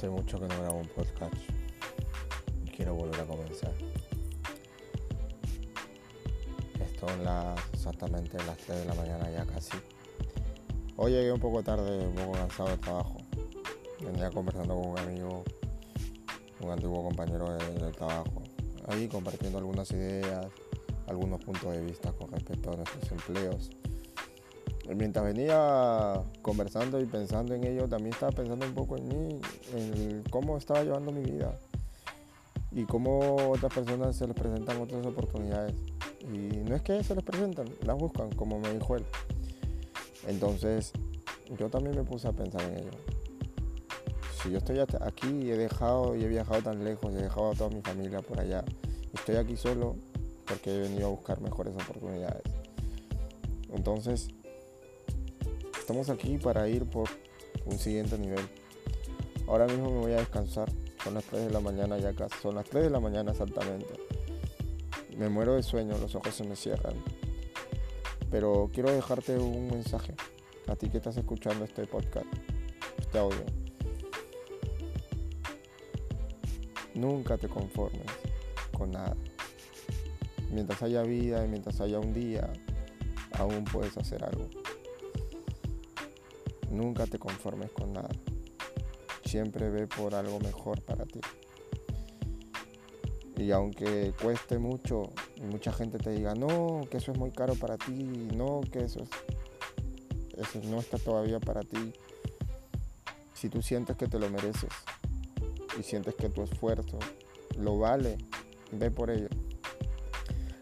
Hace mucho que no grabo un podcast y quiero volver a comenzar. Esto en las exactamente las 3 de la mañana ya casi. Hoy llegué un poco tarde, un poco cansado de trabajo. Venía conversando con un amigo, un antiguo compañero del trabajo. Ahí compartiendo algunas ideas, algunos puntos de vista con respecto a nuestros empleos mientras venía conversando y pensando en ello, también estaba pensando un poco en mí, en cómo estaba llevando mi vida y cómo otras personas se les presentan otras oportunidades. Y no es que se les presentan, las buscan, como me dijo él. Entonces, yo también me puse a pensar en ello. Si yo estoy aquí y he dejado y he viajado tan lejos, he dejado a toda mi familia por allá, estoy aquí solo porque he venido a buscar mejores oportunidades. Entonces, estamos aquí para ir por un siguiente nivel. Ahora mismo me voy a descansar. Son las 3 de la mañana ya casi. Son las 3 de la mañana exactamente. Me muero de sueño, los ojos se me cierran. Pero quiero dejarte un mensaje a ti que estás escuchando este podcast, este audio. Nunca te conformes con nada. Mientras haya vida y mientras haya un día, aún puedes hacer algo. Nunca te conformes con nada. Siempre ve por algo mejor para ti. Y aunque cueste mucho y mucha gente te diga, no, que eso es muy caro para ti, no, que eso, eso no está todavía para ti, si tú sientes que te lo mereces y sientes que tu esfuerzo lo vale, ve por ello.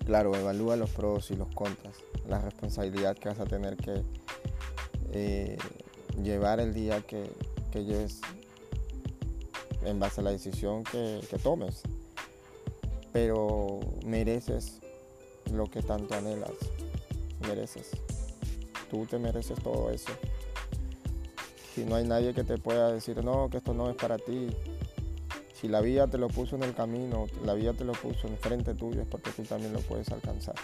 Claro, evalúa los pros y los contras, la responsabilidad que vas a tener que eh, llevar el día que, lleves en base a la decisión que, tomes. Pero mereces lo que tanto anhelas. Mereces. Tú te mereces todo eso. Si no hay nadie que te pueda decir, no, que esto no es para ti. Si la vida te lo puso en el camino, la vida te lo puso enfrente tuyo, es porque tú también lo puedes alcanzar.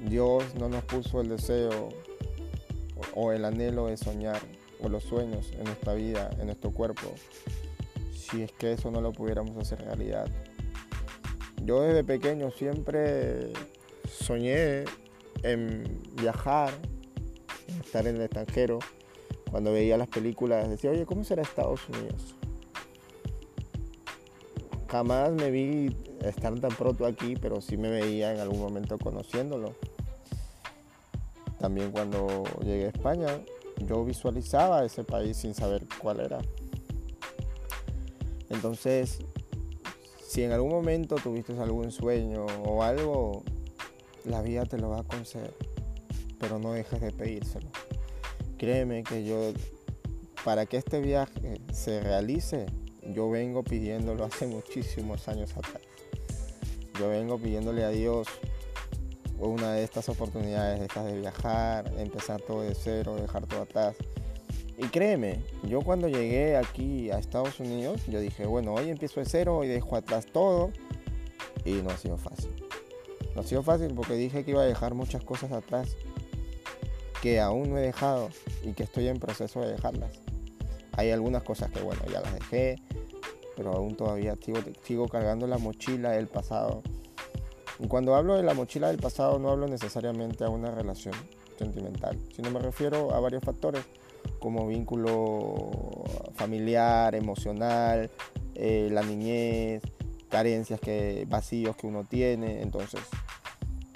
Dios no nos puso el deseo o el anhelo de soñar o los sueños en nuestra vida, en nuestro cuerpo, si es que eso no lo pudiéramos hacer realidad. Yo desde pequeño siempre soñé en viajar, en estar en el extranjero. Cuando veía las películas decía, oye, ¿cómo será Estados Unidos? Jamás me vi estar tan pronto aquí, pero sí me veía en algún momento conociéndolo. También cuando llegué a España, yo visualizaba ese país sin saber cuál era. Entonces, si en algún momento tuviste algún sueño o algo, la vida te lo va a conceder, pero no dejes de pedírselo. Créeme que yo, para que este viaje se realice, yo vengo pidiéndolo hace muchísimos años atrás. Yo vengo pidiéndole a Dios una de estas oportunidades, de viajar, empezar todo de cero, dejar todo atrás. Y créeme, yo cuando llegué aquí a Estados Unidos, yo dije, bueno, hoy empiezo de cero y dejo atrás todo. Y no ha sido fácil. No ha sido fácil porque dije que iba a dejar muchas cosas atrás que aún no he dejado y que estoy en proceso de dejarlas. Hay algunas cosas que, bueno, ya las dejé, pero aún todavía sigo, sigo cargando la mochila del pasado cuando hablo de la mochila del pasado no hablo necesariamente a una relación sentimental, sino me refiero a varios factores como vínculo familiar, emocional, eh, la niñez, carencias, que, vacíos que uno tiene. Entonces,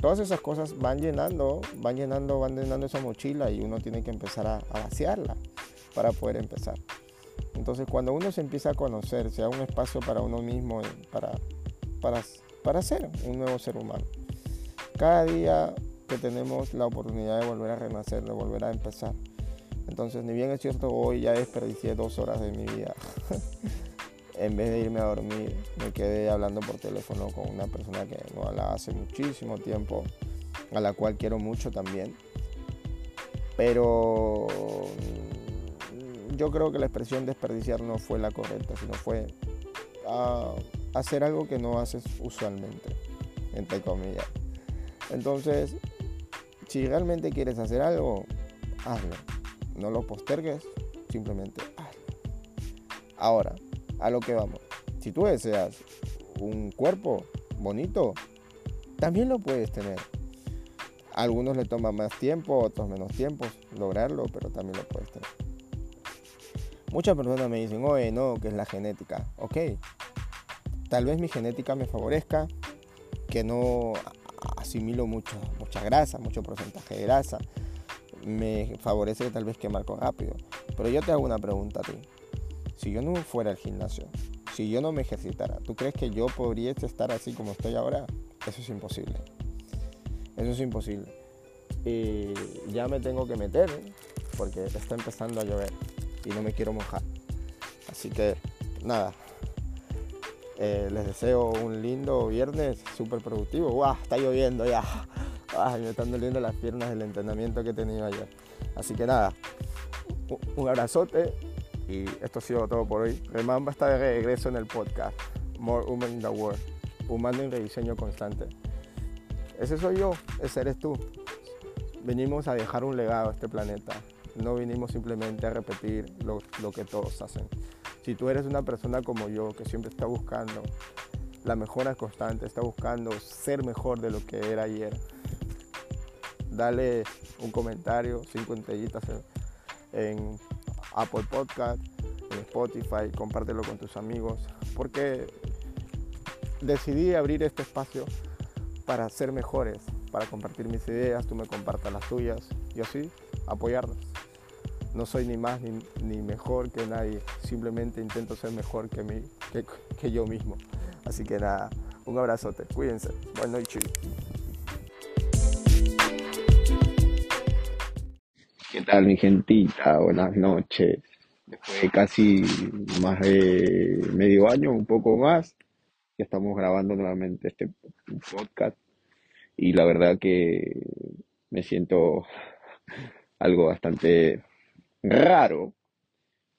todas esas cosas van llenando, van llenando, van llenando esa mochila y uno tiene que empezar a, a vaciarla para poder empezar. Entonces, cuando uno se empieza a conocer, sea un espacio para uno mismo, para, para para ser un nuevo ser humano. Cada día que tenemos la oportunidad de volver a renacer, de volver a empezar. Entonces, ni bien es cierto, hoy ya desperdicié dos horas de mi vida. en vez de irme a dormir, me quedé hablando por teléfono con una persona que no hablaba hace muchísimo tiempo, a la cual quiero mucho también. Pero mm, yo creo que la expresión desperdiciar no fue la correcta, sino fue ah, hacer algo que no haces usualmente, entre comillas. Entonces, si realmente quieres hacer algo, hazlo. No lo postergues, simplemente hazlo. Ahora, a lo que vamos. Si tú deseas un cuerpo bonito, también lo puedes tener. A algunos le toma más tiempo, otros menos tiempo lograrlo, pero también lo puedes tener. Muchas personas me dicen, oye, no, que es la genética. Ok, tal vez mi genética me favorezca, que no asimilo mucho, mucha grasa, mucho porcentaje de grasa. Me favorece tal vez quemar con rápido. Pero yo te hago una pregunta a ti. Si yo no fuera al gimnasio, si yo no me ejercitara, ¿tú crees que yo podría estar así como estoy ahora? Eso es imposible. Eso es imposible. Y ya me tengo que meter porque está empezando a llover y no me quiero mojar. Así que nada, eh, les deseo un lindo viernes súper productivo. ¡Wow! Está lloviendo ya. Ay, me están doliendo las piernas del entrenamiento que he tenido ayer. Así que nada, un abrazote y esto ha sido todo por hoy. Remamba está de regreso en el podcast More Human in the World, humano en rediseño constante. Ese soy yo, ese eres tú. Venimos a dejar un legado a este planeta. No vinimos simplemente a repetir lo que todos hacen. Si tú eres una persona como yo que siempre está buscando la mejora constante, está buscando ser mejor de lo que era ayer, dale un comentario, cinco estrellitas en, Apple Podcast, en Spotify, compártelo con tus amigos, porque decidí abrir este espacio para ser mejores, para compartir mis ideas, tú me compartas las tuyas y así apoyarnos no soy ni más ni, mejor que nadie, simplemente intento ser mejor que, mí, que, yo mismo. Así que nada, un abrazote, cuídense, buenas noches. ¿Qué tal mi gentita? Buenas noches. Después de casi más de medio año, un poco más, ya estamos grabando nuevamente este podcast y la verdad que me siento algo bastante raro,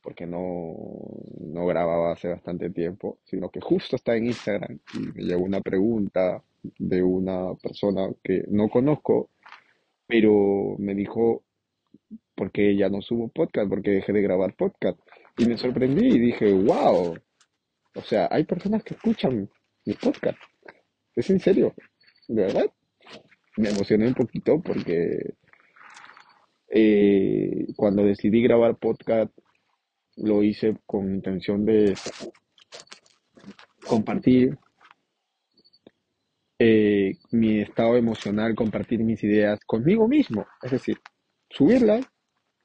porque no, no grababa hace bastante tiempo, sino que justo está en Instagram y me llegó una pregunta de una persona que no conozco, pero me dijo, ¿por qué ya no subo podcast? ¿Por qué dejé de grabar podcast? Y me sorprendí y dije, wow, o sea, hay personas que escuchan mi podcast. ¿Es en serio? ¿De verdad? Me emocioné un poquito porque eh, cuando decidí grabar podcast, lo hice con intención de compartir eh, mi estado emocional, compartir mis ideas conmigo mismo, es decir, subirlas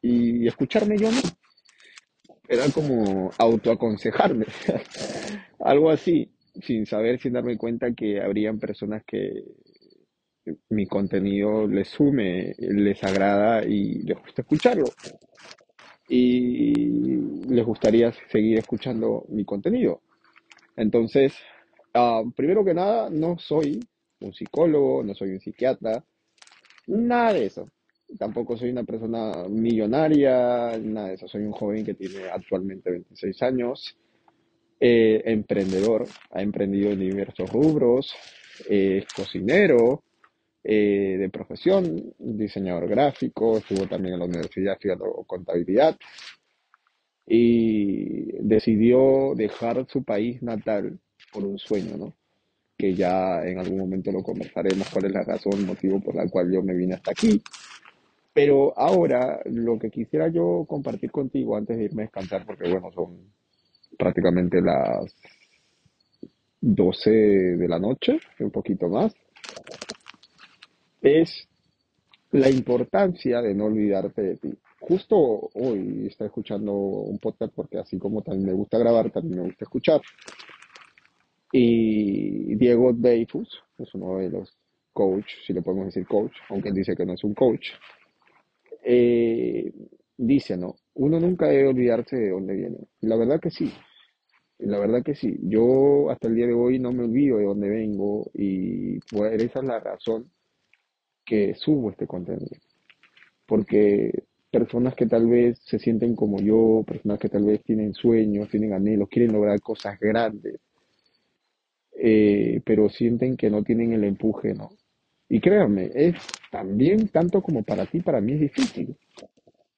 y escucharme yo mismo. Era como autoaconsejarme, algo así, sin saber, sin darme cuenta que habrían personas que mi contenido les sume, les agrada y les gusta escucharlo. Y les gustaría seguir escuchando mi contenido. Entonces, ah, primero que nada, no soy un psicólogo, no soy un psiquiatra, nada de eso. Tampoco soy una persona millonaria, nada de eso. Soy un joven que tiene actualmente 26 años, eh, emprendedor, ha emprendido en diversos rubros, es cocinero, eh, de profesión, diseñador gráfico, estuvo también en la universidad estudiando contabilidad y decidió dejar su país natal por un sueño, ¿no? Que ya en algún momento lo conversaremos cuál es la razón, el motivo por la cual yo me vine hasta aquí. Pero ahora lo que quisiera yo compartir contigo antes de irme a descansar, porque bueno, son prácticamente las 12 de la noche, un poquito más es la importancia de no olvidarte de ti. Justo hoy estoy escuchando un podcast porque así como también me gusta grabar, también me gusta escuchar. Y Diego Dreyfus es uno de los coach, si le podemos decir coach, aunque él dice que no es un coach, eh, dice, ¿no? Uno nunca debe olvidarse de dónde viene. La verdad que sí. la verdad que sí. Yo hasta el día de hoy no me olvido de dónde vengo y pues esa es la razón que subo este contenido. Porque personas que tal vez se sienten como yo, personas que tal vez tienen sueños, tienen anhelos, quieren lograr cosas grandes, eh, pero sienten que no tienen el empuje, ¿no? Y créanme, es también tanto como para ti, para mí es difícil.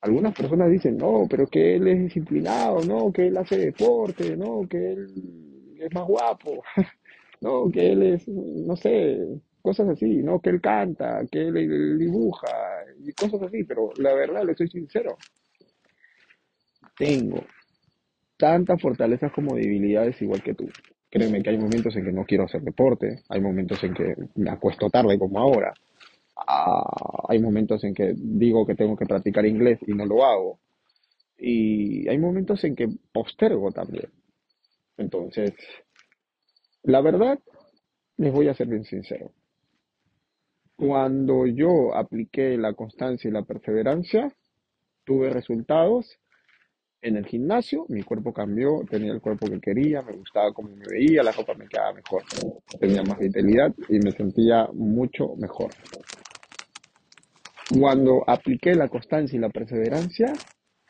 Algunas personas dicen, no, pero que él es disciplinado, no, que él hace deporte, no, que él es más guapo, no, que él es, no sé, cosas así, no, que él canta, que él, dibuja y cosas así, pero la verdad, le soy sincero, tengo tantas fortalezas como debilidades igual que tú. Créeme que hay momentos en que no quiero hacer deporte, hay momentos en que me acuesto tarde como ahora, ah, hay momentos en que digo que tengo que practicar inglés y no lo hago, y hay momentos en que postergo también. Entonces, la verdad, les voy a ser bien sincero. Cuando yo apliqué la constancia y la perseverancia, tuve resultados en el gimnasio, mi cuerpo cambió, tenía el cuerpo que quería, me gustaba cómo me veía, la ropa me quedaba mejor, tenía más vitalidad y me sentía mucho mejor. Cuando apliqué la constancia y la perseverancia,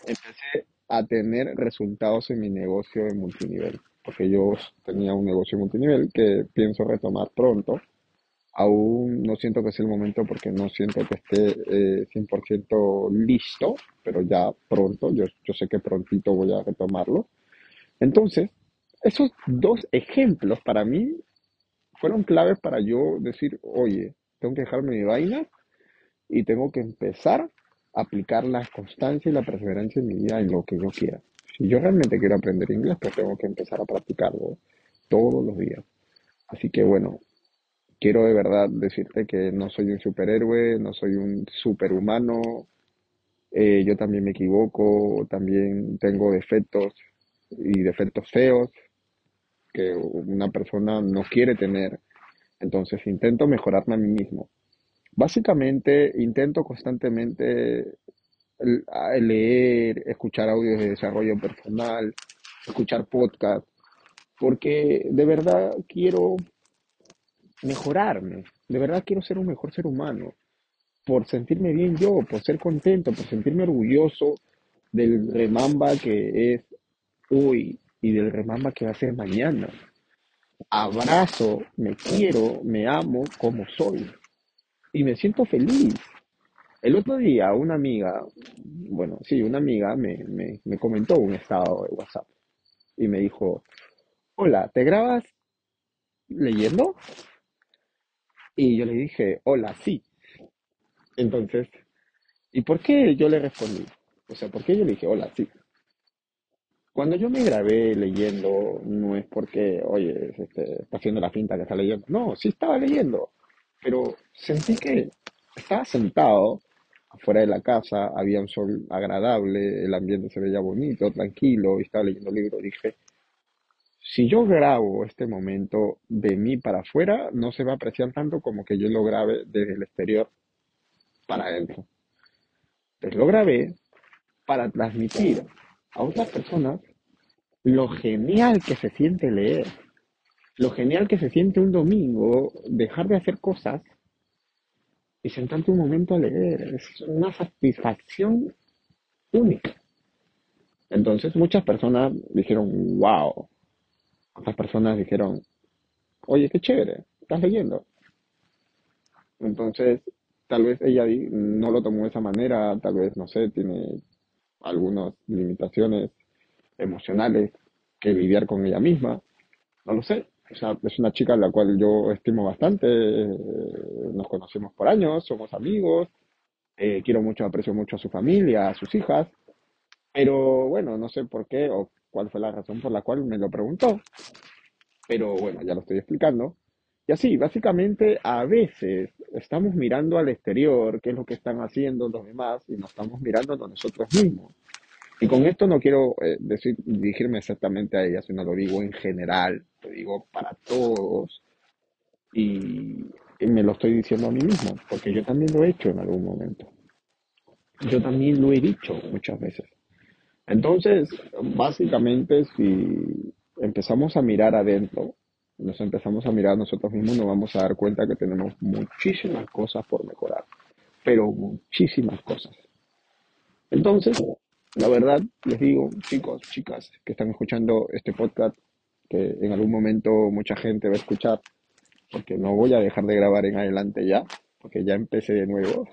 empecé a tener resultados en mi negocio de multinivel, porque yo tenía un negocio multinivel que pienso retomar pronto. Aún no siento que sea el momento porque no siento que esté eh, 100% listo, pero ya pronto, yo, yo sé que prontito voy a retomarlo. Entonces, esos dos ejemplos para mí fueron claves para yo decir, oye, tengo que dejarme mi vaina y tengo que empezar a aplicar la constancia y la perseverancia en mi vida en lo que yo quiera. Si yo realmente quiero aprender inglés, pues tengo que empezar a practicarlo todos los días. Así que bueno, quiero de verdad decirte que no soy un superhéroe, no soy un superhumano, eh, yo también me equivoco, también tengo defectos y defectos feos que una persona no quiere tener. Entonces intento mejorarme a mí mismo. Básicamente intento constantemente leer, escuchar audios de desarrollo personal, escuchar podcasts, porque de verdad quiero mejorarme, de verdad quiero ser un mejor ser humano, por sentirme bien yo, por ser contento, por sentirme orgulloso del remamba que es hoy y del remamba que va a ser mañana. Abrazo, me quiero, me amo como soy y me siento feliz. El otro día una amiga, bueno, sí, una amiga me, me, me comentó un estado de WhatsApp y me dijo, hola, ¿te grabas leyendo? Y yo le dije, hola, sí. Entonces, ¿y por qué yo le respondí? O sea, ¿por qué yo le dije, hola, sí? Cuando yo me grabé leyendo, no es porque, oye, este, está haciendo la finta que está leyendo. No, sí estaba leyendo, pero sentí que estaba sentado afuera de la casa, había un sol agradable, el ambiente se veía bonito, tranquilo, y estaba leyendo el libro. Dije, si yo grabo este momento de mí para afuera, no se va a apreciar tanto como que yo lo grabe desde el exterior para adentro. Entonces lo grabé para transmitir a otras personas lo genial que se siente leer, lo genial que se siente un domingo dejar de hacer cosas y sentarte un momento a leer. Es una satisfacción única. Entonces muchas personas dijeron, wow. Otras personas dijeron, oye, qué chévere, estás leyendo. Entonces, tal vez ella no lo tomó de esa manera, tal vez, no sé, tiene algunas limitaciones emocionales que lidiar con ella misma, no lo sé. O sea, es una chica a la cual yo estimo bastante, eh, nos conocemos por años, somos amigos, eh, quiero mucho, aprecio mucho a su familia, a sus hijas, pero bueno, no sé por qué o cuál fue la razón por la cual me lo preguntó, pero bueno, ya lo estoy explicando. Y así, básicamente, a veces estamos mirando al exterior, qué es lo que están haciendo los demás, y nos estamos mirando a nosotros mismos. Y con esto no quiero eh, decir, dirigirme exactamente a ella, sino lo digo en general, lo digo para todos, y, y me lo estoy diciendo a mí mismo, porque yo también lo he hecho en algún momento. Yo también lo he dicho muchas veces. Entonces, básicamente, si empezamos a mirar adentro, nos empezamos a mirar nosotros mismos, nos vamos a dar cuenta que tenemos muchísimas cosas por mejorar, pero muchísimas cosas. Entonces, la verdad, les digo, chicos, chicas, que están escuchando este podcast, que en algún momento mucha gente va a escuchar, porque no voy a dejar de grabar en adelante ya, porque ya empecé de nuevo.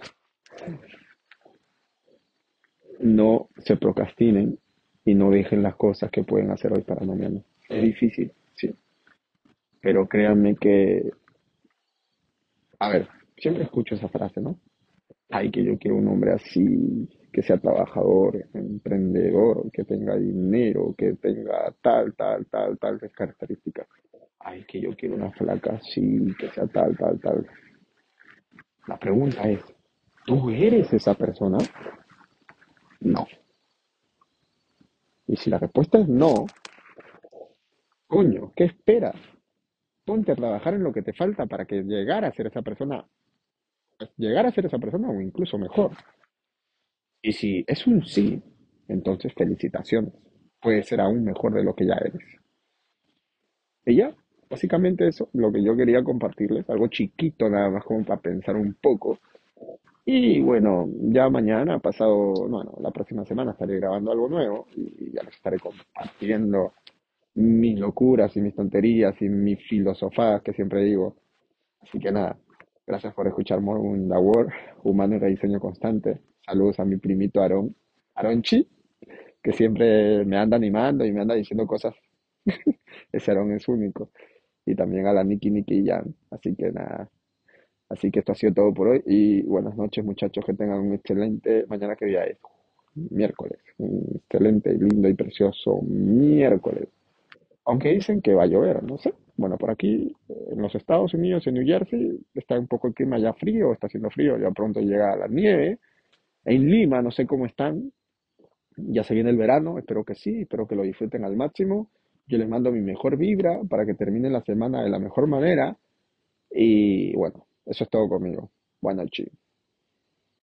No se procrastinen y no dejen las cosas que pueden hacer hoy para mañana. Es difícil, sí, pero créanme que, a ver, siempre escucho esa frase, ¿no? Ay, que yo quiero un hombre así, que sea trabajador, emprendedor, que tenga dinero, que tenga tal, tal, tal, tal características. Ay, que yo quiero una flaca así, que sea tal, tal, tal. La pregunta es, ¿tú eres esa persona? No. Y si la respuesta es no, coño, ¿qué esperas? Ponte a trabajar en lo que te falta para que llegar a ser esa persona, llegar a ser esa persona o incluso mejor. Y si es un sí, entonces felicitaciones. Puede ser aún mejor de lo que ya eres. Y ya, básicamente eso, lo que yo quería compartirles, algo chiquito nada más como para pensar un poco. Y bueno, ya mañana, pasado, bueno, la próxima semana estaré grabando algo nuevo y ya les estaré compartiendo mis locuras y mis tonterías y mis filosofadas que siempre digo. Así que nada, gracias por escuchar the World, Humano y Rediseño Constante. Saludos a mi primito Aaron, Aronchi, que siempre me anda animando y me anda diciendo cosas. Ese Aaron es único. Y también a la Niki Niki Jan. Así que nada. Así que esto ha sido todo por hoy. Y buenas noches, muchachos. Que tengan un excelente. Mañana, ¿qué día es? Miércoles. Un excelente, lindo y precioso miércoles. Aunque dicen que va a llover, no sé. Bueno, por aquí, en los Estados Unidos, en New Jersey, está un poco el clima ya frío, está haciendo frío, ya pronto llega la nieve. En Lima, no sé cómo están, ya se viene el verano, espero que sí, espero que lo disfruten al máximo. Yo les mando mi mejor vibra para que terminen la semana de la mejor manera. Y bueno, eso es todo conmigo. Buenas noches.